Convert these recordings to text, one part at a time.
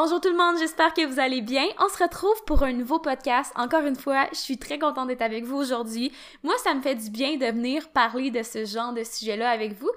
Bonjour tout le monde, j'espère que vous allez bien. On se retrouve pour un nouveau podcast. Encore une fois, je suis très contente d'être avec vous aujourd'hui. Moi, ça me fait du bien de venir parler de ce genre de sujet-là avec vous.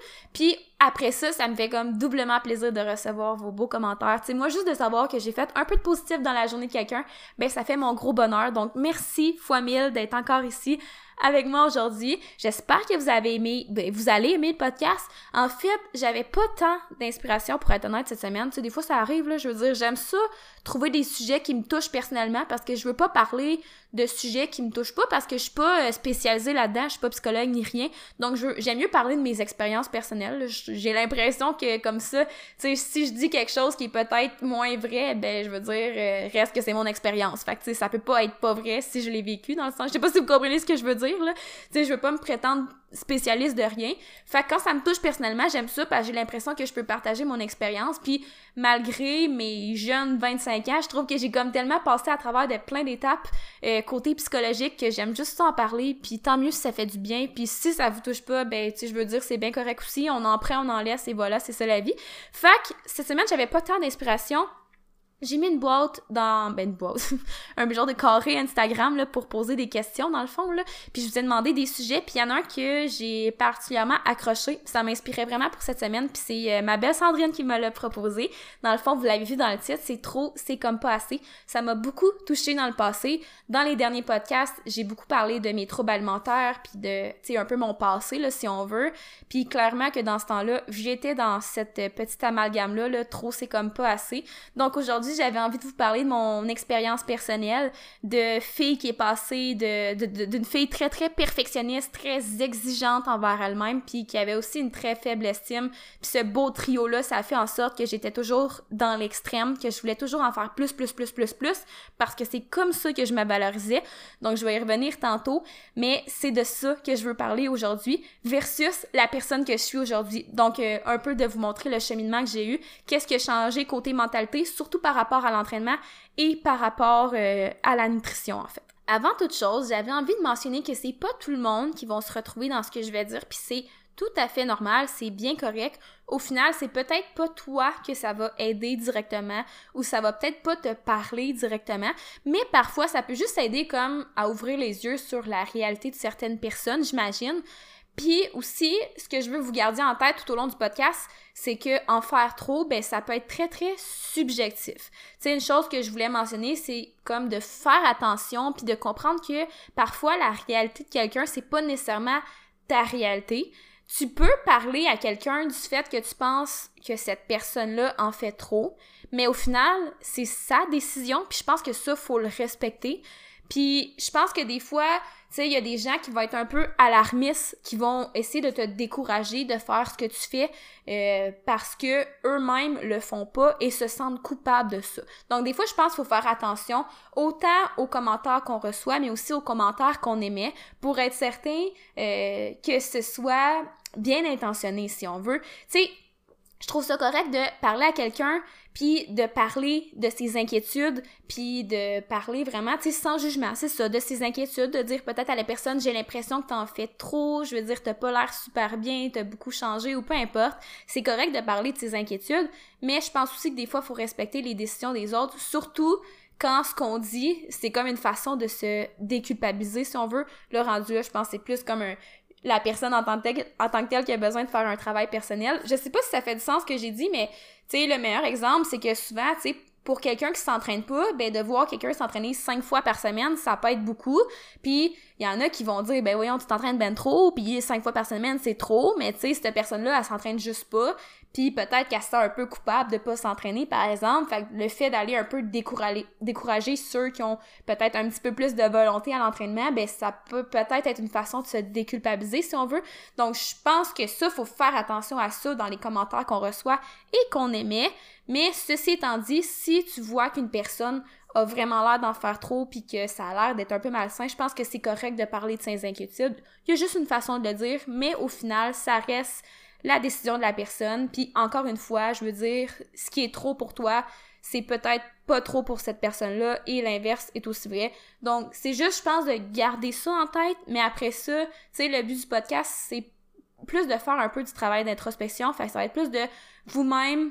Après ça, ça me fait comme doublement plaisir de recevoir vos beaux commentaires. Tu sais, moi, juste de savoir que j'ai fait un peu de positif dans la journée de quelqu'un, ben ça fait mon gros bonheur. Donc, merci fois mille d'être encore ici avec moi aujourd'hui. J'espère que vous avez aimé, ben, vous allez aimer le podcast. En fait, j'avais pas tant d'inspiration pour être honnête cette semaine. Tu sais, des fois, ça arrive, là, je veux dire, j'aime ça, trouver des sujets qui me touchent personnellement parce que je veux pas parler de sujets qui me touchent pas parce que je suis pas euh, spécialisée là-dedans, je suis pas psychologue ni rien. Donc j'aime mieux parler de mes expériences personnelles. J'ai l'impression que comme ça, tu sais si je dis quelque chose qui est peut-être moins vrai, ben je veux dire euh, reste que c'est mon expérience. Fait que tu sais ça peut pas être pas vrai si je l'ai vécu dans le sens je sais pas si vous comprenez ce que je veux dire là. Tu sais je veux pas me prétendre spécialiste de rien. Fait que quand ça me touche personnellement, j'aime ça parce que j'ai l'impression que je peux partager mon expérience. Puis malgré mes jeunes 25 ans, je trouve que j'ai comme tellement passé à travers de plein d'étapes euh, côté psychologique que j'aime juste ça en parler. Puis tant mieux si ça fait du bien. Puis si ça vous touche pas, ben tu sais, je veux dire, c'est bien correct aussi. On en prend, on en laisse et voilà, c'est ça la vie. Fait que cette semaine, j'avais pas tant d'inspiration j'ai mis une boîte dans ben une boîte un genre de carré Instagram là pour poser des questions dans le fond là. Puis je vous ai demandé des sujets puis il y en a un que j'ai particulièrement accroché. Ça m'inspirait vraiment pour cette semaine puis c'est euh, ma belle Sandrine qui me l'a proposé. Dans le fond vous l'avez vu dans le titre c'est trop c'est comme pas assez. Ça m'a beaucoup touché dans le passé. Dans les derniers podcasts j'ai beaucoup parlé de mes troubles alimentaires puis de tu sais un peu mon passé là si on veut. Puis clairement que dans ce temps-là j'étais dans cette petite amalgame là, là trop c'est comme pas assez. Donc aujourd'hui j'avais envie de vous parler de mon expérience personnelle de fille qui est passée de, d'une fille très, très perfectionniste, très exigeante envers elle-même, puis qui avait aussi une très faible estime. Puis ce beau trio-là, ça a fait en sorte que j'étais toujours dans l'extrême, que je voulais toujours en faire plus, plus, plus, plus, plus, parce que c'est comme ça que je me valorisais. Donc, je vais y revenir tantôt, mais c'est de ça que je veux parler aujourd'hui, versus la personne que je suis aujourd'hui. Donc, euh, un peu de vous montrer le cheminement que j'ai eu, qu'est-ce qui a changé côté mentalité, surtout par rapport à l'entraînement et par rapport euh, à la nutrition en fait. Avant toute chose, j'avais envie de mentionner que c'est pas tout le monde qui vont se retrouver dans ce que je vais dire, puis c'est tout à fait normal, c'est bien correct. Au final, c'est peut-être pas toi que ça va aider directement ou ça va peut-être pas te parler directement, mais parfois ça peut juste aider comme à ouvrir les yeux sur la réalité de certaines personnes, j'imagine. Puis aussi, ce que je veux vous garder en tête tout au long du podcast, c'est que en faire trop, ben ça peut être très très subjectif. C'est une chose que je voulais mentionner, c'est comme de faire attention puis de comprendre que parfois la réalité de quelqu'un, c'est pas nécessairement ta réalité. Tu peux parler à quelqu'un du fait que tu penses que cette personne-là en fait trop, mais au final, c'est sa décision, puis je pense que ça faut le respecter. Puis je pense que des fois, tu sais, il y a des gens qui vont être un peu alarmistes, qui vont essayer de te décourager de faire ce que tu fais euh, parce que eux-mêmes le font pas et se sentent coupables de ça. Donc des fois, je pense qu'il faut faire attention autant aux commentaires qu'on reçoit, mais aussi aux commentaires qu'on émet pour être certain euh, que ce soit bien intentionné si on veut. Tu sais, je trouve ça correct de parler à quelqu'un puis de parler de ses inquiétudes, puis de parler vraiment, tu sais, sans jugement, c'est ça, de ses inquiétudes, de dire peut-être à la personne, j'ai l'impression que t'en fais trop, je veux dire, t'as pas l'air super bien, t'as beaucoup changé, ou peu importe. C'est correct de parler de ses inquiétudes, mais je pense aussi que des fois, faut respecter les décisions des autres, surtout quand ce qu'on dit, c'est comme une façon de se déculpabiliser, si on veut. Le rendu là, je pense c'est plus comme un, la personne en tant, que telle, en tant que telle qui a besoin de faire un travail personnel. Je sais pas si ça fait du sens ce que j'ai dit, mais tu sais, le meilleur exemple, c'est que souvent, tu sais, pour quelqu'un qui s'entraîne pas, ben de voir quelqu'un s'entraîner cinq fois par semaine, ça peut être beaucoup. Puis il y en a qui vont dire ben voyons, tu t'entraînes ben trop, puis cinq fois par semaine, c'est trop, mais tu sais cette personne-là, elle s'entraîne juste pas, puis peut-être qu'elle se sent un peu coupable de pas s'entraîner par exemple. Fait le fait d'aller un peu décourager décourager ceux qui ont peut-être un petit peu plus de volonté à l'entraînement, ben ça peut peut-être être une façon de se déculpabiliser si on veut. Donc je pense que ça faut faire attention à ça dans les commentaires qu'on reçoit et qu'on émet. Mais ceci étant dit, si tu vois qu'une personne a vraiment l'air d'en faire trop puis que ça a l'air d'être un peu malsain, je pense que c'est correct de parler de ses inquiétudes. Il y a juste une façon de le dire, mais au final, ça reste la décision de la personne. Puis encore une fois, je veux dire, ce qui est trop pour toi, c'est peut-être pas trop pour cette personne-là et l'inverse est aussi vrai. Donc, c'est juste, je pense, de garder ça en tête, mais après ça, tu sais, le but du podcast, c'est plus de faire un peu du travail d'introspection. Fait ça va être plus de vous-même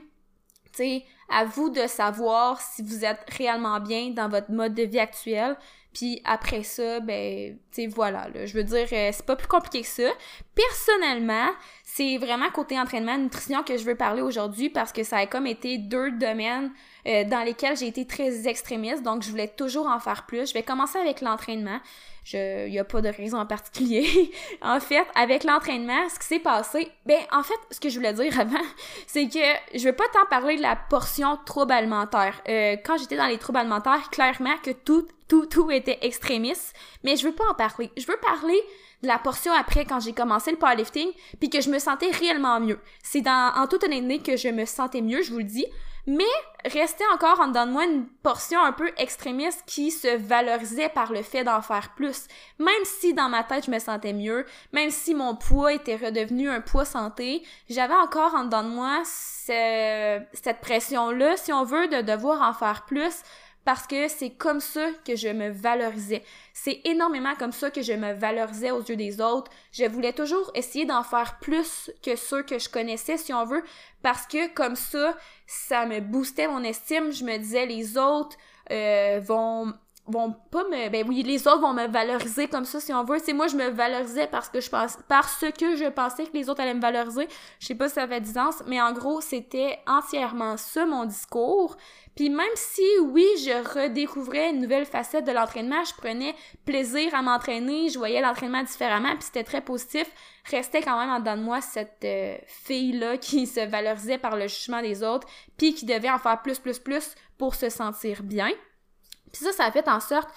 tu sais, à vous de savoir si vous êtes réellement bien dans votre mode de vie actuel. Puis après ça, ben, tu sais, voilà, là, je veux dire, euh, c'est pas plus compliqué que ça. Personnellement, c'est vraiment côté entraînement, nutrition que je veux parler aujourd'hui parce que ça a comme été deux domaines euh, dans lesquels j'ai été très extrémiste, donc je voulais toujours en faire plus. Je vais commencer avec l'entraînement. Je, y a pas de raison en particulier. en fait, avec l'entraînement, ce qui s'est passé, ben, en fait, ce que je voulais dire avant, c'est que je veux pas tant parler de la portion trouble alimentaire. Euh, quand j'étais dans les troubles alimentaires, clairement que tout, tout, tout était extrémiste, mais je veux pas en parler. Je veux parler la portion après quand j'ai commencé le powerlifting, puis que je me sentais réellement mieux. C'est dans, en toute honnêteté que je me sentais mieux, je vous le dis. Mais restait encore en dedans de moi une portion un peu extrémiste qui se valorisait par le fait d'en faire plus. Même si dans ma tête je me sentais mieux, même si mon poids était redevenu un poids santé, j'avais encore en dedans de moi cette pression-là, si on veut, de devoir en faire plus parce que c'est comme ça que je me valorisais. C'est énormément comme ça que je me valorisais aux yeux des autres. Je voulais toujours essayer d'en faire plus que ceux que je connaissais, si on veut, parce que comme ça, ça me boostait mon estime. Je me disais, les autres euh, vont vont pas me ben oui les autres vont me valoriser comme ça si on veut. C'est moi je me valorisais parce que je pense parce que je pensais que les autres allaient me valoriser. Je sais pas si ça fait du sens mais en gros c'était entièrement ça mon discours. Puis même si oui je redécouvrais une nouvelle facette de l'entraînement je prenais plaisir à m'entraîner je voyais l'entraînement différemment puis c'était très positif restait quand même en dedans de moi cette euh, fille là qui se valorisait par le jugement des autres puis qui devait en faire plus plus plus pour se sentir bien puis ça, ça a fait en sorte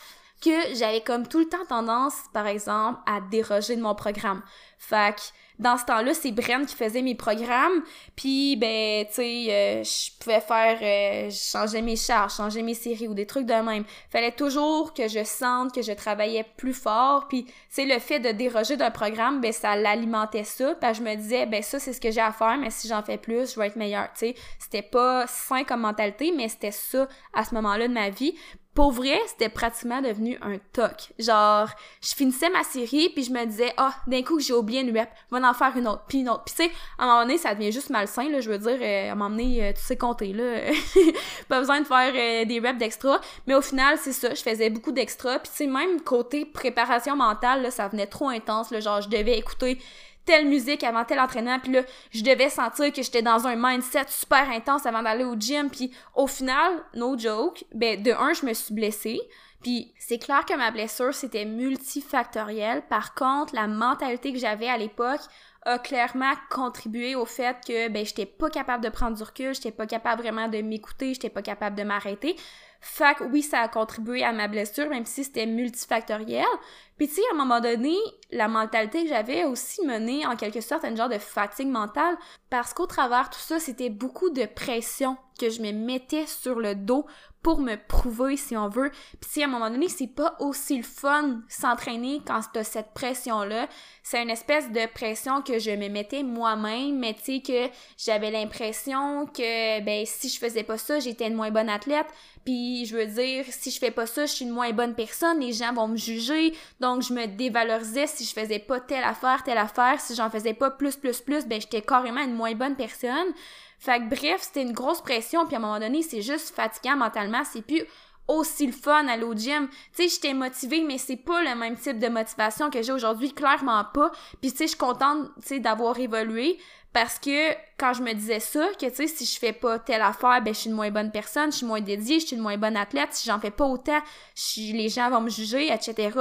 que j'avais comme tout le temps tendance, par exemple, à déroger de mon programme. Fait que dans ce temps-là, c'est Bren qui faisait mes programmes, puis ben, tu sais, euh, je pouvais faire, euh, changer mes charges, changer mes séries ou des trucs de même. Fallait toujours que je sente que je travaillais plus fort, puis c'est le fait de déroger d'un programme, ben ça l'alimentait ça, puis je me disais, ben ça c'est ce que j'ai à faire, mais si j'en fais plus, je vais être meilleure, tu sais. C'était pas sain comme mentalité, mais c'était ça à ce moment-là de ma vie pour vrai, c'était pratiquement devenu un toc. Genre, je finissais ma série, puis je me disais, ah, d'un coup, j'ai oublié une je vais en faire une autre, puis une autre. Puis tu sais, à un moment donné, ça devient juste malsain, là, je veux dire, euh, à un moment donné, euh, tu sais compter, là. pas besoin de faire euh, des reps d'extra. Mais au final, c'est ça, je faisais beaucoup d'extra. Puis tu sais, même côté préparation mentale, là, ça venait trop intense, là, genre, je devais écouter telle musique avant tel entraînement puis là je devais sentir que j'étais dans un mindset super intense avant d'aller au gym puis au final no joke ben de un je me suis blessée puis c'est clair que ma blessure c'était multifactoriel par contre la mentalité que j'avais à l'époque a clairement contribué au fait que ben j'étais pas capable de prendre du recul, j'étais pas capable vraiment de m'écouter, j'étais pas capable de m'arrêter. Fait que oui, ça a contribué à ma blessure, même si c'était multifactoriel. Puis tu sais, à un moment donné, la mentalité que j'avais aussi mené en quelque sorte à une genre de fatigue mentale, parce qu'au travers tout ça, c'était beaucoup de pression que je me mettais sur le dos pour me prouver si on veut. Puis si à un moment donné, c'est pas aussi le fun s'entraîner quand t'as cette pression-là. C'est une espèce de pression que je me mettais moi-même, mais tu sais que j'avais l'impression que ben si je faisais pas ça, j'étais une moins bonne athlète. Puis je veux dire, si je fais pas ça, je suis une moins bonne personne, les gens vont me juger. Donc je me dévalorisais si je faisais pas telle affaire, telle affaire. Si j'en faisais pas plus, plus, plus, ben j'étais carrément une moins bonne personne. Fait que bref, c'était une grosse pression, puis à un moment donné, c'est juste fatigant mentalement, c'est plus aussi le fun à au gym. Tu sais, j'étais motivée, mais c'est pas le même type de motivation que j'ai aujourd'hui, clairement pas. Puis tu sais, je suis contente, d'avoir évolué parce que quand je me disais ça, que tu sais, si je fais pas telle affaire, ben je suis une moins bonne personne, je suis moins dédiée, je suis une moins bonne athlète, si j'en fais pas autant, les gens vont me juger, etc.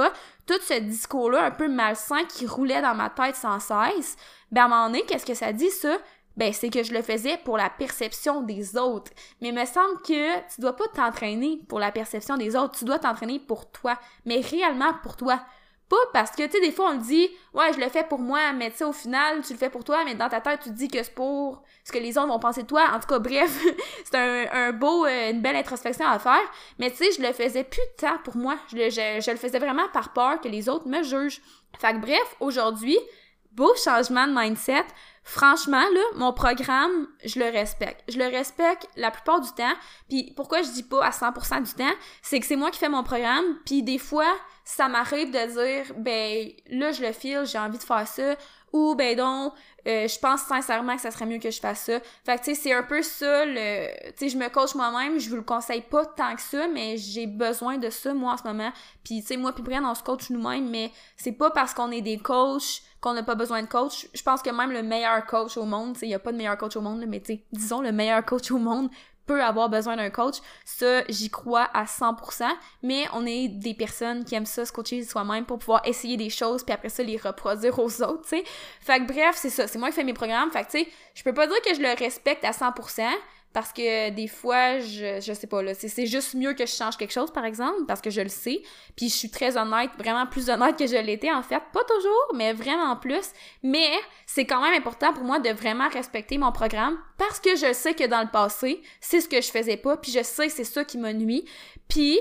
Tout ce discours-là un peu malsain qui roulait dans ma tête sans cesse, ben à un moment donné, qu'est-ce que ça dit ça? Ben c'est que je le faisais pour la perception des autres. Mais il me semble que tu dois pas t'entraîner pour la perception des autres, tu dois t'entraîner pour toi, mais réellement pour toi. Pas parce que, tu sais, des fois, on le dit, ouais, je le fais pour moi, mais tu sais, au final, tu le fais pour toi, mais dans ta tête, tu te dis que c'est pour ce que les autres vont penser de toi. En tout cas, bref, c'est un, beau, euh, une belle introspection à faire. Mais tu sais, je le faisais plus de temps pour moi. Je, je, je le faisais vraiment par peur que les autres me jugent. Fait que bref, aujourd'hui, beau changement de mindset. Franchement, là, mon programme, je le respecte. Je le respecte la plupart du temps. Puis pourquoi je dis pas à 100% du temps, c'est que c'est moi qui fais mon programme. Puis des fois, ça m'arrive de dire, ben là, je le file, j'ai envie de faire ça. ou ben donc euh, je pense sincèrement que ça serait mieux que je fasse ça. Fait que tu sais, c'est un peu ça le tu sais je me coach moi-même, je vous le conseille pas tant que ça, mais j'ai besoin de ça moi en ce moment. Puis tu sais moi puis Brian on se coach nous-mêmes, mais c'est pas parce qu'on est des coachs qu'on n'a pas besoin de coach. Je pense que même le meilleur coach au monde, il y a pas de meilleur coach au monde, mais tu sais, disons le meilleur coach au monde peut avoir besoin d'un coach. Ça, j'y crois à 100%, mais on est des personnes qui aiment ça, se coacher soi-même pour pouvoir essayer des choses puis après ça les reproduire aux autres, tu sais. Fait que bref, c'est ça, c'est moi qui fais mes programmes. Fait que tu sais, je peux pas dire que je le respecte à 100%, parce que des fois, je, je sais pas, là, c'est juste mieux que je change quelque chose, par exemple, parce que je le sais. Puis je suis très honnête, vraiment plus honnête que je l'étais, en fait. Pas toujours, mais vraiment plus. Mais c'est quand même important pour moi de vraiment respecter mon programme, parce que je sais que dans le passé, c'est ce que je faisais pas, puis je sais que c'est ça qui me nuit. Puis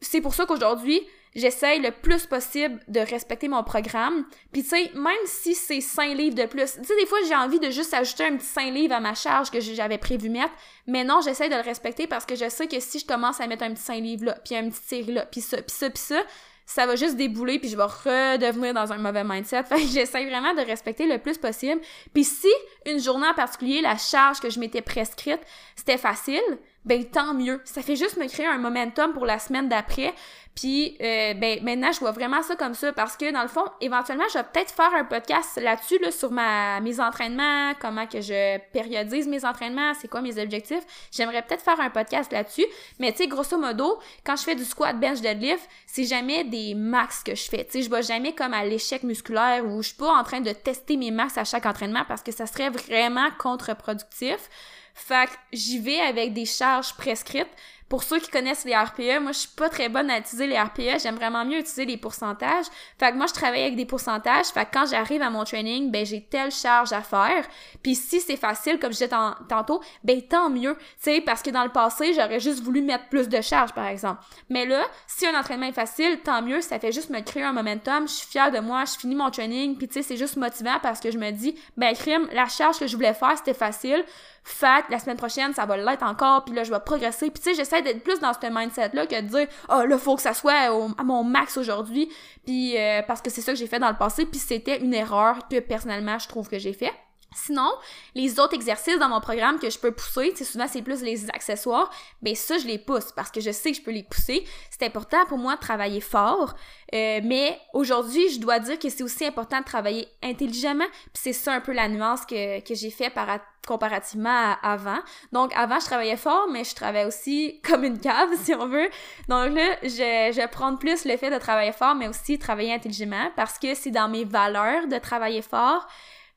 c'est pour ça qu'aujourd'hui, j'essaye le plus possible de respecter mon programme. Puis tu sais, même si c'est 5 livres de plus, tu sais, des fois j'ai envie de juste ajouter un petit 5 livres à ma charge que j'avais prévu mettre, mais non, j'essaye de le respecter parce que je sais que si je commence à mettre un petit 5 livres là, puis un petit série là, puis ça, puis ça, puis ça, ça va juste débouler puis je vais redevenir dans un mauvais mindset. Fait que j'essaie vraiment de respecter le plus possible. Puis si une journée en particulier, la charge que je m'étais prescrite, c'était facile, ben tant mieux. Ça fait juste me créer un momentum pour la semaine d'après. Puis euh, ben maintenant je vois vraiment ça comme ça parce que dans le fond éventuellement je vais peut-être faire un podcast là-dessus là sur ma mes entraînements, comment que je périodise mes entraînements, c'est quoi mes objectifs. J'aimerais peut-être faire un podcast là-dessus, mais tu sais grosso modo quand je fais du squat bench deadlift, c'est jamais des max que je fais. Tu sais je vais jamais comme à l'échec musculaire où je suis pas en train de tester mes max à chaque entraînement parce que ça serait vraiment contre-productif. Fait que j'y vais avec des charges prescrites. Pour ceux qui connaissent les RPE, moi je suis pas très bonne à utiliser les RPE, j'aime vraiment mieux utiliser les pourcentages. Fait que moi je travaille avec des pourcentages, fait que quand j'arrive à mon training, ben j'ai telle charge à faire. Puis si c'est facile comme je disais tantôt, ben tant mieux, tu sais parce que dans le passé, j'aurais juste voulu mettre plus de charge par exemple. Mais là, si un entraînement est facile, tant mieux, ça fait juste me créer un momentum, je suis fière de moi, je finis mon training, puis tu sais c'est juste motivant parce que je me dis ben crime, la charge que je voulais faire, c'était facile. Fait la semaine prochaine, ça va l'être encore, puis là, je vais progresser. Puis tu sais, j'essaie d'être plus dans ce mindset-là que de dire « Oh, là, faut que ça soit à mon max aujourd'hui. » Puis euh, parce que c'est ça que j'ai fait dans le passé, puis c'était une erreur que, personnellement, je trouve que j'ai fait. Sinon, les autres exercices dans mon programme que je peux pousser, c'est souvent c'est plus les accessoires, ben ça je les pousse parce que je sais que je peux les pousser. C'est important pour moi de travailler fort, euh, mais aujourd'hui je dois dire que c'est aussi important de travailler intelligemment. Puis c'est ça un peu la nuance que, que j'ai fait par comparativement à avant. Donc avant je travaillais fort, mais je travaillais aussi comme une cave si on veut. Donc là je, je prendre plus le fait de travailler fort, mais aussi travailler intelligemment parce que c'est dans mes valeurs de travailler fort.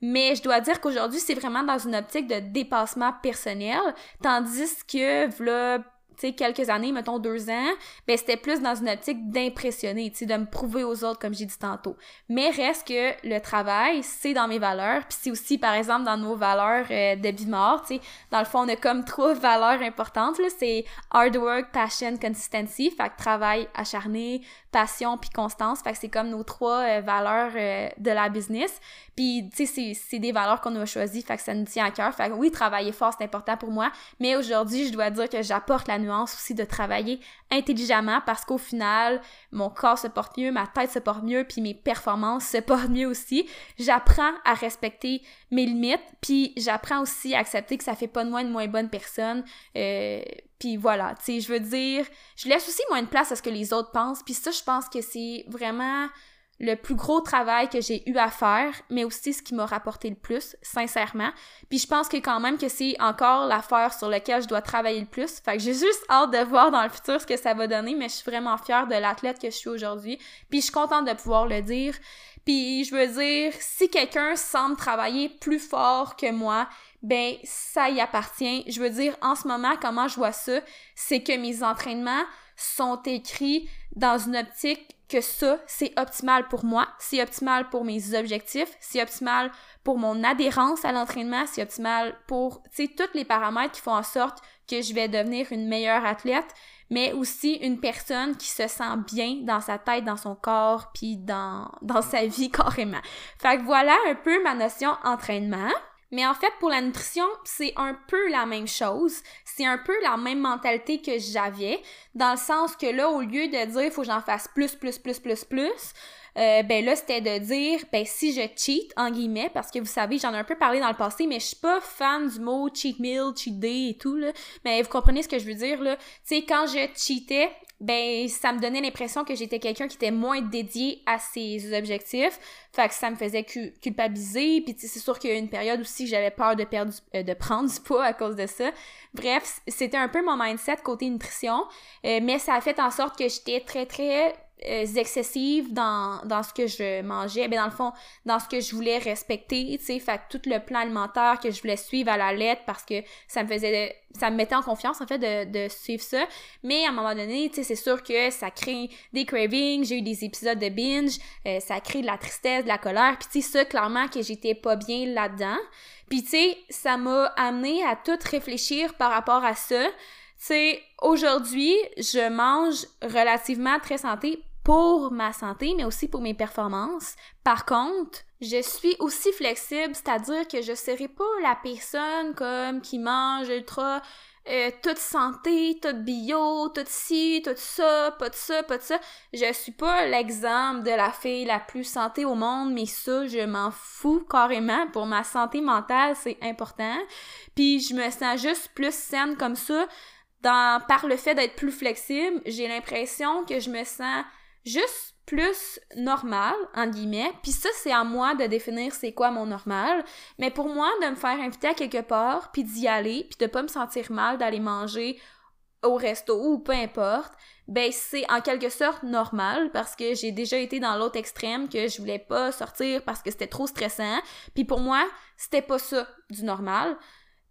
Mais je dois dire qu'aujourd'hui, c'est vraiment dans une optique de dépassement personnel, tandis que, voilà, tu sais, quelques années, mettons deux ans, ben c'était plus dans une optique d'impressionner, tu sais, de me prouver aux autres, comme j'ai dit tantôt. Mais reste que le travail, c'est dans mes valeurs, puis c'est aussi, par exemple, dans nos valeurs euh, de Bimor, tu sais, dans le fond, on a comme trois valeurs importantes, là, c'est hard work, passion, consistency, fait que travail acharné, passion puis constance, fait que c'est comme nos trois euh, valeurs euh, de la business. Puis, tu sais, c'est des valeurs qu'on a choisies, fait que ça nous tient à cœur. Fait que oui, travailler fort, c'est important pour moi, mais aujourd'hui, je dois dire que j'apporte la nuance aussi de travailler intelligemment parce qu'au final, mon corps se porte mieux, ma tête se porte mieux, puis mes performances se portent mieux aussi. J'apprends à respecter mes limites, puis j'apprends aussi à accepter que ça fait pas de moi une moins bonne personne. Euh, puis voilà, tu je veux dire, je laisse aussi moins de place à ce que les autres pensent, puis ça, je pense que c'est vraiment le plus gros travail que j'ai eu à faire, mais aussi ce qui m'a rapporté le plus, sincèrement. Puis je pense que quand même que c'est encore l'affaire sur laquelle je dois travailler le plus. Fait que j'ai juste hâte de voir dans le futur ce que ça va donner, mais je suis vraiment fière de l'athlète que je suis aujourd'hui. Puis je suis contente de pouvoir le dire. Puis je veux dire, si quelqu'un semble travailler plus fort que moi, ben ça y appartient. Je veux dire, en ce moment, comment je vois ça, c'est que mes entraînements sont écrits dans une optique que ça, c'est optimal pour moi, c'est optimal pour mes objectifs, c'est optimal pour mon adhérence à l'entraînement, c'est optimal pour, tu sais, tous les paramètres qui font en sorte que je vais devenir une meilleure athlète, mais aussi une personne qui se sent bien dans sa tête, dans son corps, puis dans, dans sa vie carrément. Fait que voilà un peu ma notion entraînement. Mais en fait, pour la nutrition, c'est un peu la même chose. C'est un peu la même mentalité que j'avais, dans le sens que là, au lieu de dire il faut que j'en fasse plus, plus, plus, plus, plus, euh, ben là, c'était de dire, ben si je cheat, en guillemets, parce que vous savez, j'en ai un peu parlé dans le passé, mais je suis pas fan du mot cheat meal, cheat day et tout, là. Mais vous comprenez ce que je veux dire, là. Tu sais, quand je cheatais, ben ça me donnait l'impression que j'étais quelqu'un qui était moins dédié à ses objectifs. Fait que ça me faisait culpabiliser. Puis c'est sûr qu'il y a eu une période aussi j'avais peur de perdre euh, de prendre du poids à cause de ça. Bref, c'était un peu mon mindset côté nutrition, euh, mais ça a fait en sorte que j'étais très très euh, excessive dans, dans ce que je mangeais, ben dans le fond, dans ce que je voulais respecter, tu sais, fait tout le plan alimentaire que je voulais suivre à la lettre parce que ça me faisait, ça me mettait en confiance en fait de, de suivre ça, mais à un moment donné, tu sais, c'est sûr que ça crée des cravings, j'ai eu des épisodes de binge, euh, ça crée de la tristesse, de la colère, puis tu sais, ça, clairement que j'étais pas bien là-dedans, puis tu sais, ça m'a amené à tout réfléchir par rapport à ça, sais, aujourd'hui, je mange relativement très santé pour ma santé, mais aussi pour mes performances. Par contre, je suis aussi flexible, c'est-à-dire que je serai pas la personne comme qui mange ultra euh, toute santé, toute bio, tout ci, tout ça, pas de ça, pas de ça. Je suis pas l'exemple de la fille la plus santé au monde, mais ça, je m'en fous carrément. Pour ma santé mentale, c'est important. Puis je me sens juste plus saine comme ça dans, par le fait d'être plus flexible, j'ai l'impression que je me sens juste plus normal, en guillemets. Puis ça, c'est à moi de définir c'est quoi mon normal. Mais pour moi, de me faire inviter à quelque part, puis d'y aller, puis de pas me sentir mal d'aller manger au resto ou peu importe, ben c'est en quelque sorte normal parce que j'ai déjà été dans l'autre extrême que je voulais pas sortir parce que c'était trop stressant. Puis pour moi, c'était pas ça du normal.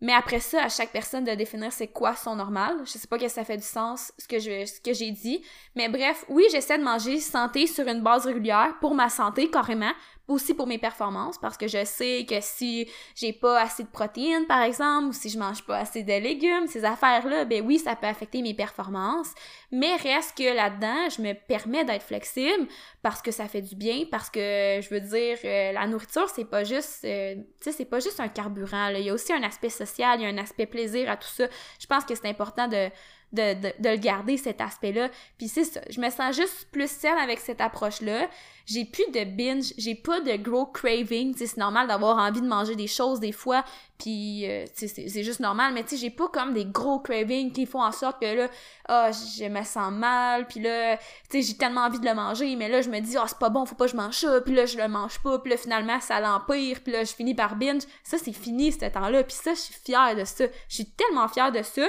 Mais après ça, à chaque personne de définir c'est quoi son normal. Je sais pas que ça fait du sens ce que ce que j'ai dit, mais bref, oui, j'essaie de manger santé sur une base régulière pour ma santé carrément, aussi pour mes performances parce que je sais que si j'ai pas assez de protéines par exemple ou si je mange pas assez de légumes, ces affaires-là, ben oui, ça peut affecter mes performances, mais reste que là-dedans, je me permets d'être flexible parce que ça fait du bien parce que je veux dire euh, la nourriture, c'est pas juste euh, tu c'est pas juste un carburant, il y a aussi un aspect social, il y a un aspect plaisir à tout ça. Je pense que c'est important de de, le garder, cet aspect-là. Puis c'est ça, je me sens juste plus saine avec cette approche-là. J'ai plus de binge, j'ai pas de gros craving. c'est normal d'avoir envie de manger des choses des fois, puis euh, c'est juste normal. Mais tu sais, j'ai pas comme des gros cravings qui font en sorte que là, ah, je me sens mal, puis là, tu sais, j'ai tellement envie de le manger, mais là, je me dis, ah, oh, c'est pas bon, faut pas que je mange ça, puis là, je le mange pas, puis là, finalement, ça l'empire, puis là, je finis par binge. Ça, c'est fini, ce temps-là, puis ça, je suis fière de ça. Je suis tellement fière de ça.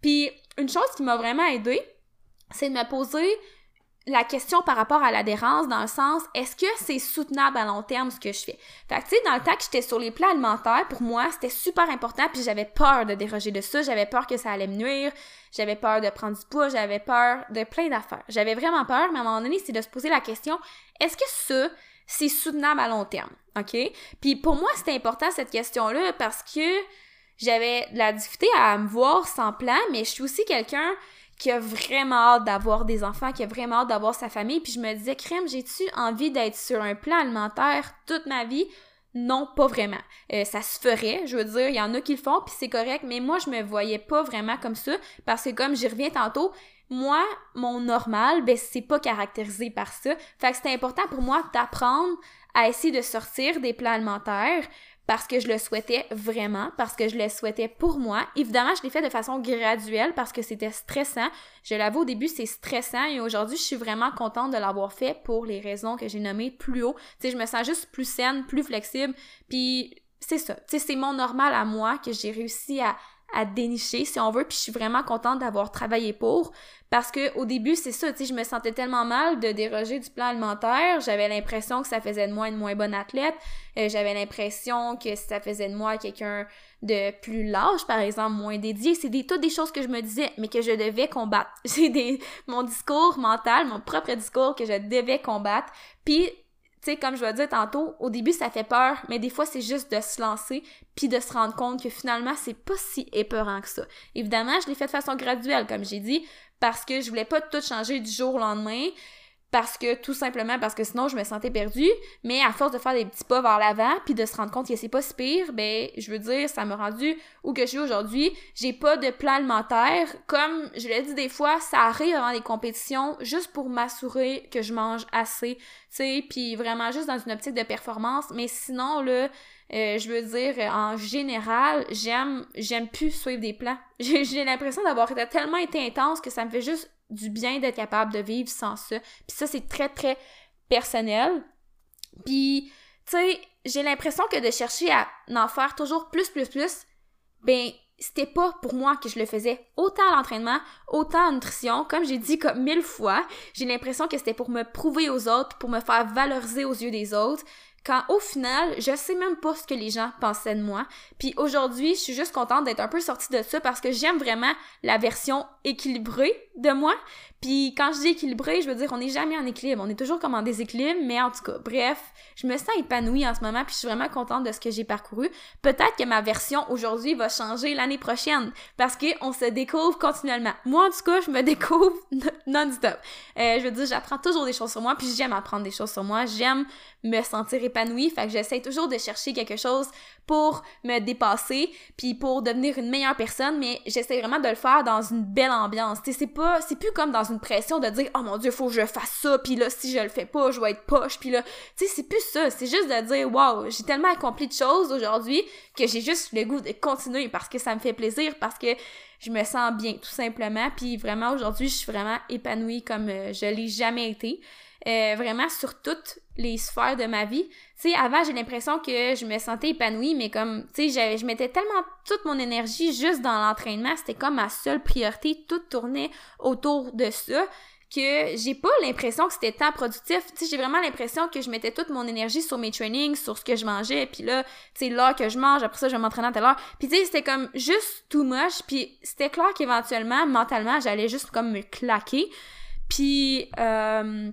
Puis une chose qui m'a vraiment aidée, c'est de me poser la question par rapport à l'adhérence dans le sens est-ce que c'est soutenable à long terme ce que je fais? Fait que tu sais dans le temps que j'étais sur les plans alimentaires, pour moi, c'était super important puis j'avais peur de déroger de ça, j'avais peur que ça allait me nuire, j'avais peur de prendre du poids, j'avais peur de plein d'affaires. J'avais vraiment peur, mais à un moment donné, c'est de se poser la question est-ce que ça c'est soutenable à long terme, OK? Puis pour moi, c'était important cette question-là parce que j'avais de la difficulté à me voir sans plan, mais je suis aussi quelqu'un qui a vraiment hâte d'avoir des enfants, qui a vraiment hâte d'avoir sa famille, puis je me disais, crème, j'ai-tu envie d'être sur un plan alimentaire toute ma vie? Non, pas vraiment. Euh, ça se ferait, je veux dire, il y en a qui le font, puis c'est correct, mais moi, je me voyais pas vraiment comme ça, parce que comme j'y reviens tantôt, moi, mon normal, ben, c'est pas caractérisé par ça. Fait que c'était important pour moi d'apprendre à essayer de sortir des plans alimentaires, parce que je le souhaitais vraiment, parce que je le souhaitais pour moi. Évidemment, je l'ai fait de façon graduelle parce que c'était stressant. Je l'avoue, au début, c'est stressant et aujourd'hui, je suis vraiment contente de l'avoir fait pour les raisons que j'ai nommées plus haut. Tu sais, je me sens juste plus saine, plus flexible, puis c'est ça. Tu sais, c'est mon normal à moi que j'ai réussi à, à dénicher, si on veut, puis je suis vraiment contente d'avoir travaillé pour. Parce que au début, c'est ça, tu sais, je me sentais tellement mal de déroger du plan alimentaire. J'avais l'impression que ça faisait de moi une moins bonne athlète. Euh, j'avais l'impression que ça faisait de moi quelqu'un de plus lâche, par exemple, moins dédié. C'est des, toutes des choses que je me disais, mais que je devais combattre. C'est des, mon discours mental, mon propre discours que je devais combattre. Puis tu sais, comme je vais dire tantôt, au début, ça fait peur, mais des fois, c'est juste de se lancer puis de se rendre compte que finalement, c'est pas si épeurant que ça. Évidemment, je l'ai fait de façon graduelle, comme j'ai dit, parce que je voulais pas tout changer du jour au lendemain. Parce que tout simplement parce que sinon je me sentais perdue. Mais à force de faire des petits pas vers l'avant puis de se rendre compte que c'est pas si pire ben je veux dire ça m'a rendu où que je suis aujourd'hui. J'ai pas de plan alimentaire. Comme je l'ai dit des fois ça arrive avant les compétitions juste pour m'assurer que je mange assez tu sais puis vraiment juste dans une optique de performance. Mais sinon là euh, je veux dire, en général, j'aime j'aime plus suivre des plans. J'ai l'impression d'avoir été tellement intense que ça me fait juste du bien d'être capable de vivre sans ça. Puis ça, c'est très, très personnel. Puis, tu sais, j'ai l'impression que de chercher à en faire toujours plus, plus, plus, ben, c'était pas pour moi que je le faisais. Autant à l'entraînement, autant en nutrition, comme j'ai dit comme mille fois, j'ai l'impression que c'était pour me prouver aux autres, pour me faire valoriser aux yeux des autres quand au final, je sais même pas ce que les gens pensaient de moi. Puis aujourd'hui, je suis juste contente d'être un peu sortie de ça parce que j'aime vraiment la version équilibrée de moi. Puis quand je dis équilibré, je veux dire on n'est jamais en équilibre, on est toujours comme en déséquilibre, mais en tout cas, bref, je me sens épanouie en ce moment puis je suis vraiment contente de ce que j'ai parcouru. Peut-être que ma version aujourd'hui va changer l'année prochaine parce que on se découvre continuellement. Moi en tout cas, je me découvre non-stop. Euh, je veux dire, j'apprends toujours des choses sur moi puis j'aime apprendre des choses sur moi, j'aime me sentir épanouie, fait que j'essaie toujours de chercher quelque chose pour me dépasser puis pour devenir une meilleure personne, mais j'essaie vraiment de le faire dans une belle ambiance. C'est pas c'est plus comme dans une pression de dire oh mon dieu, faut que je fasse ça puis là si je le fais pas, je vais être poche puis là, tu sais, c'est plus ça, c'est juste de dire waouh, j'ai tellement accompli de choses aujourd'hui que j'ai juste le goût de continuer parce que ça me fait plaisir parce que je me sens bien tout simplement puis vraiment aujourd'hui, je suis vraiment épanouie comme euh, je l'ai jamais été. Euh, vraiment sur toutes les sphères de ma vie. Tu sais, avant, j'ai l'impression que je me sentais épanouie, mais comme, tu sais, je mettais tellement toute mon énergie juste dans l'entraînement, c'était comme ma seule priorité, tout tournait autour de ça que j'ai pas l'impression que c'était tant productif. Tu sais, j'ai vraiment l'impression que je mettais toute mon énergie sur mes trainings, sur ce que je mangeais, puis là, tu sais, l'heure que je mange, après ça, je vais m'entraîner à telle heure. Puis tu sais, c'était comme juste too much, puis c'était clair qu'éventuellement, mentalement, j'allais juste comme me claquer. Puis, euh,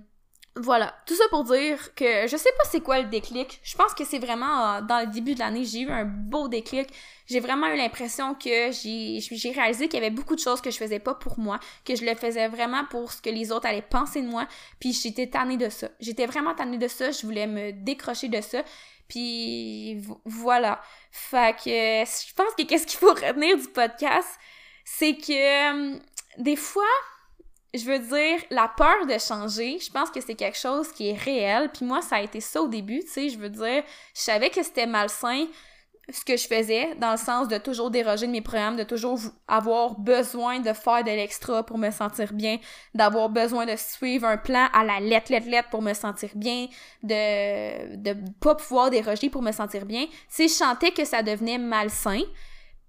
voilà, tout ça pour dire que je sais pas c'est quoi le déclic. Je pense que c'est vraiment euh, dans le début de l'année, j'ai eu un beau déclic. J'ai vraiment eu l'impression que j'ai réalisé qu'il y avait beaucoup de choses que je faisais pas pour moi, que je le faisais vraiment pour ce que les autres allaient penser de moi, puis j'étais tannée de ça. J'étais vraiment tannée de ça, je voulais me décrocher de ça. Puis voilà. Fait que je pense que qu'est-ce qu'il faut retenir du podcast, c'est que euh, des fois je veux dire, la peur de changer, je pense que c'est quelque chose qui est réel. Puis moi, ça a été ça au début, tu sais. Je veux dire, je savais que c'était malsain ce que je faisais, dans le sens de toujours déroger de mes programmes, de toujours avoir besoin de faire de l'extra pour me sentir bien, d'avoir besoin de suivre un plan à la lettre, lettre, lettre pour me sentir bien, de de pas pouvoir déroger pour me sentir bien. Tu sais, je sentais que ça devenait malsain.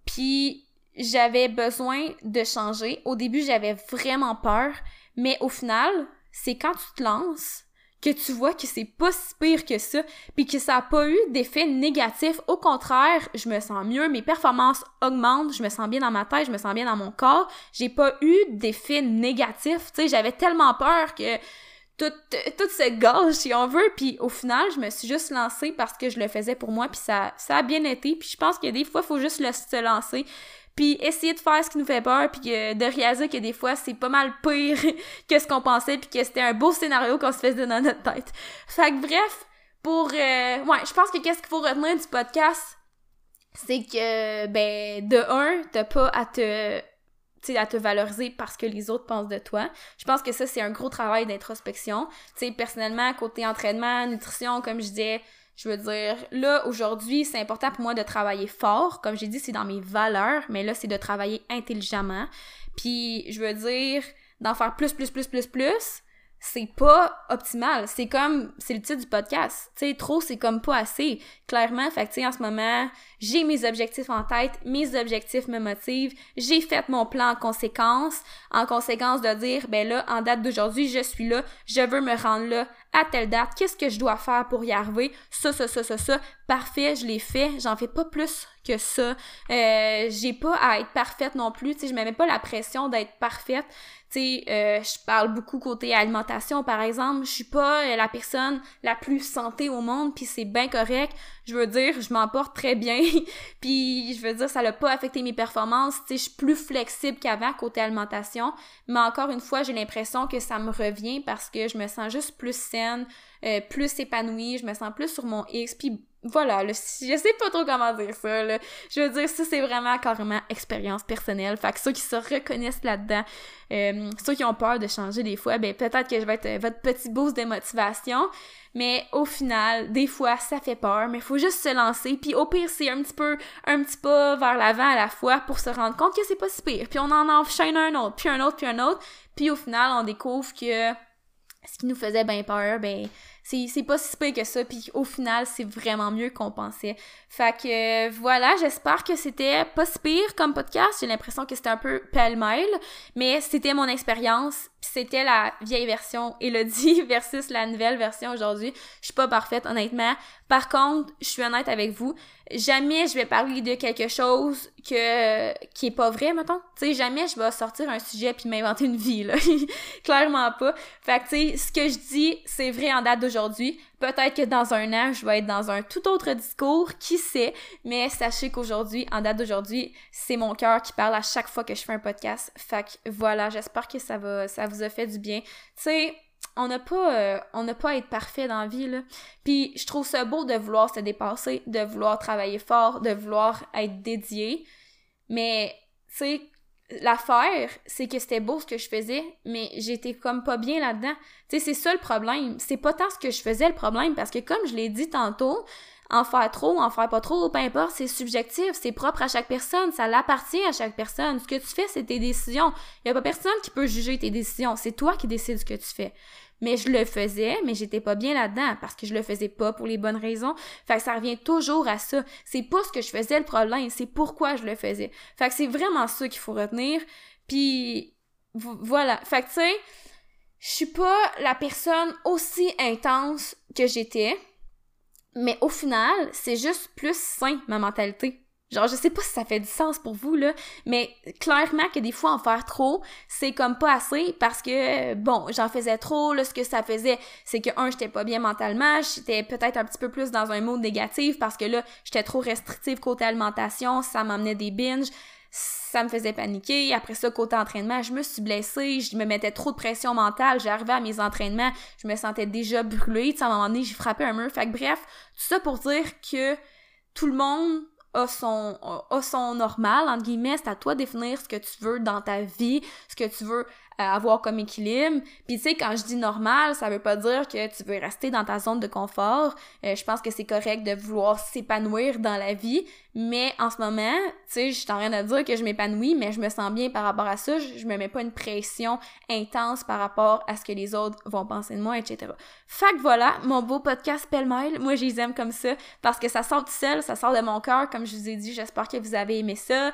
Puis j'avais besoin de changer. Au début, j'avais vraiment peur, mais au final, c'est quand tu te lances que tu vois que c'est pas si pire que ça, puis que ça a pas eu d'effet négatif. Au contraire, je me sens mieux, mes performances augmentent, je me sens bien dans ma tête, je me sens bien dans mon corps. J'ai pas eu d'effet négatif, tu sais, j'avais tellement peur que tout, tout se gâche, si on veut, puis au final, je me suis juste lancée parce que je le faisais pour moi, puis ça, ça a bien été, puis je pense que des fois, il faut juste se lancer puis essayer de faire ce qui nous fait peur, puis de réaliser que des fois, c'est pas mal pire que ce qu'on pensait, puis que c'était un beau scénario qu'on se faisait dans notre tête. Fait que bref, pour... Euh, ouais, je pense que qu'est-ce qu'il faut retenir du podcast, c'est que, ben, de un, t'as pas à te à te valoriser parce que les autres pensent de toi. Je pense que ça, c'est un gros travail d'introspection. Tu sais, personnellement, côté entraînement, nutrition, comme je disais, je veux dire, là, aujourd'hui, c'est important pour moi de travailler fort. Comme j'ai dit, c'est dans mes valeurs, mais là, c'est de travailler intelligemment. Puis, je veux dire, d'en faire plus, plus, plus, plus, plus, c'est pas optimal. C'est comme, c'est le titre du podcast. Tu sais, trop, c'est comme pas assez. Clairement, fait en ce moment, j'ai mes objectifs en tête, mes objectifs me motivent, j'ai fait mon plan en conséquence, en conséquence de dire, ben là, en date d'aujourd'hui, je suis là, je veux me rendre là à telle date, qu'est-ce que je dois faire pour y arriver, ça, ça, ça, ça, ça, parfait, je l'ai fait, j'en fais pas plus que ça, euh, j'ai pas à être parfaite non plus, tu sais, je me mets pas la pression d'être parfaite, tu sais, euh, je parle beaucoup côté alimentation, par exemple. Je suis pas euh, la personne la plus santé au monde, puis c'est bien correct. Je veux dire, je m'en porte très bien, puis je veux dire, ça n'a pas affecté mes performances, tu sais, je suis plus flexible qu'avant côté alimentation, mais encore une fois, j'ai l'impression que ça me revient parce que je me sens juste plus saine, euh, plus épanouie, je me sens plus sur mon X, puis voilà, je sais pas trop comment dire ça, là. Je veux dire, ça, c'est vraiment carrément expérience personnelle. Fait que ceux qui se reconnaissent là-dedans, euh, ceux qui ont peur de changer des fois, ben peut-être que je vais être euh, votre petit boost de motivation. Mais au final, des fois, ça fait peur, mais il faut juste se lancer. Puis au pire, c'est un petit peu, un petit pas vers l'avant à la fois pour se rendre compte que c'est pas si pire. Puis on en enchaîne un autre, puis un autre, puis un autre. Puis au final, on découvre que ce qui nous faisait bien peur, ben c'est pas si pire que ça, puis au final, c'est vraiment mieux qu'on pensait. Fait que voilà, j'espère que c'était pas si pire comme podcast. J'ai l'impression que c'était un peu pêle-mêle, mais c'était mon expérience, c'était la vieille version Elodie versus la nouvelle version aujourd'hui. Je suis pas parfaite, honnêtement. Par contre, je suis honnête avec vous, jamais je vais parler de quelque chose que qui est pas vrai, mettons. Tu sais, jamais je vais sortir un sujet puis m'inventer une vie, là. Clairement pas. Fait que, tu sais, ce que je dis, c'est vrai en date d'aujourd'hui. Peut-être que dans un an, je vais être dans un tout autre discours, qui sait, mais sachez qu'aujourd'hui, en date d'aujourd'hui, c'est mon cœur qui parle à chaque fois que je fais un podcast. Fait que voilà, j'espère que ça va, ça vous a fait du bien. Tu sais, on n'a pas euh, on n'a pas à être parfait dans la vie là. Puis je trouve ça beau de vouloir se dépasser, de vouloir travailler fort, de vouloir être dédié. Mais tu sais l'affaire, c'est que c'était beau ce que je faisais, mais j'étais comme pas bien là-dedans. Tu sais c'est ça le problème, c'est pas tant ce que je faisais le problème parce que comme je l'ai dit tantôt, en faire trop, en faire pas trop, peu importe, c'est subjectif, c'est propre à chaque personne, ça l'appartient à chaque personne. Ce que tu fais, c'est tes décisions. Il y a pas personne qui peut juger tes décisions, c'est toi qui décides ce que tu fais mais je le faisais, mais j'étais pas bien là-dedans parce que je le faisais pas pour les bonnes raisons. Fait que ça revient toujours à ça. C'est pas ce que je faisais le problème, c'est pourquoi je le faisais. Fait que c'est vraiment ça qu'il faut retenir. Puis voilà. Fait que tu sais, je suis pas la personne aussi intense que j'étais, mais au final, c'est juste plus sain ma mentalité. Genre, je sais pas si ça fait du sens pour vous, là, mais clairement que des fois, en faire trop, c'est comme pas assez parce que, bon, j'en faisais trop, là, ce que ça faisait, c'est que, un, j'étais pas bien mentalement, j'étais peut-être un petit peu plus dans un mode négatif parce que là, j'étais trop restrictive côté alimentation, ça m'amenait des binges, ça me faisait paniquer. Après ça, côté entraînement, je me suis blessée, je me mettais trop de pression mentale, j'arrivais à mes entraînements, je me sentais déjà brûlée, à un moment donné, j'ai frappé un mur. Fait bref, tout ça pour dire que tout le monde a son, a son normal, entre guillemets, c'est à toi de définir ce que tu veux dans ta vie, ce que tu veux avoir comme équilibre. Puis tu sais, quand je dis normal, ça veut pas dire que tu veux rester dans ta zone de confort. Euh, je pense que c'est correct de vouloir s'épanouir dans la vie, mais en ce moment, tu sais, je suis en train de dire que je m'épanouis, mais je me sens bien par rapport à ça. Je, me mets pas une pression intense par rapport à ce que les autres vont penser de moi, etc. Fait que voilà, mon beau podcast pêle-mêle, moi je les aime comme ça parce que ça sort tout seul, ça sort de mon cœur, comme je vous ai dit. J'espère que vous avez aimé ça.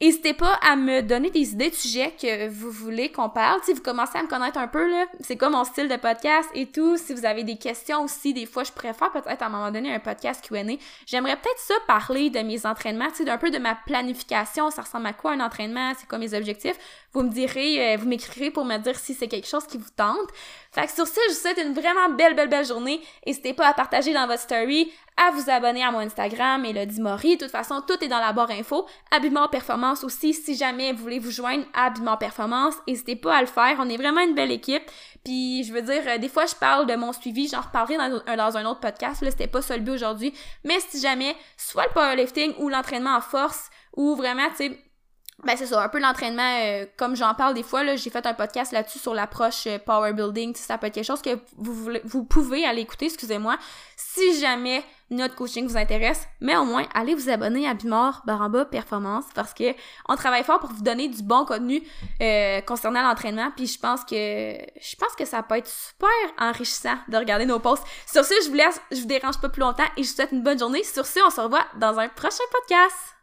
N'hésitez pas à me donner des idées de sujets que vous voulez qu'on parle. Si vous commencez à me connaître un peu, là, c'est quoi mon style de podcast et tout. Si vous avez des questions aussi, des fois, je préfère peut-être à un moment donné un podcast Q&A. J'aimerais peut-être ça parler de mes entraînements, tu sais, d'un peu de ma planification. Ça ressemble à quoi un entraînement? C'est quoi mes objectifs? Vous me direz, euh, vous m'écrirez pour me dire si c'est quelque chose qui vous tente. Fait que sur ça, je vous souhaite une vraiment belle, belle, belle journée. N'hésitez pas à partager dans votre story, à vous abonner à mon Instagram, Elodie Maury. De toute façon, tout est dans la barre info. Habillement Performance aussi, si jamais vous voulez vous joindre à Habillement Performance, n'hésitez pas à le faire. On est vraiment une belle équipe. Puis, je veux dire, euh, des fois, je parle de mon suivi, j'en reparlerai dans, dans un autre podcast. Là, c'était pas ça le but aujourd'hui. Mais si jamais, soit le powerlifting ou l'entraînement en force, ou vraiment, tu sais, ben c'est ça, un peu l'entraînement, euh, comme j'en parle des fois, là, j'ai fait un podcast là-dessus sur l'approche euh, power building, ça peut être quelque chose que vous, voulez, vous pouvez aller écouter, excusez-moi, si jamais notre coaching vous intéresse, mais au moins, allez vous abonner à Bimor Baramba Performance parce que on travaille fort pour vous donner du bon contenu euh, concernant l'entraînement, puis je pense que je pense que ça peut être super enrichissant de regarder nos posts. Sur ce, je vous laisse, je vous dérange pas plus longtemps et je vous souhaite une bonne journée. Sur ce, on se revoit dans un prochain podcast.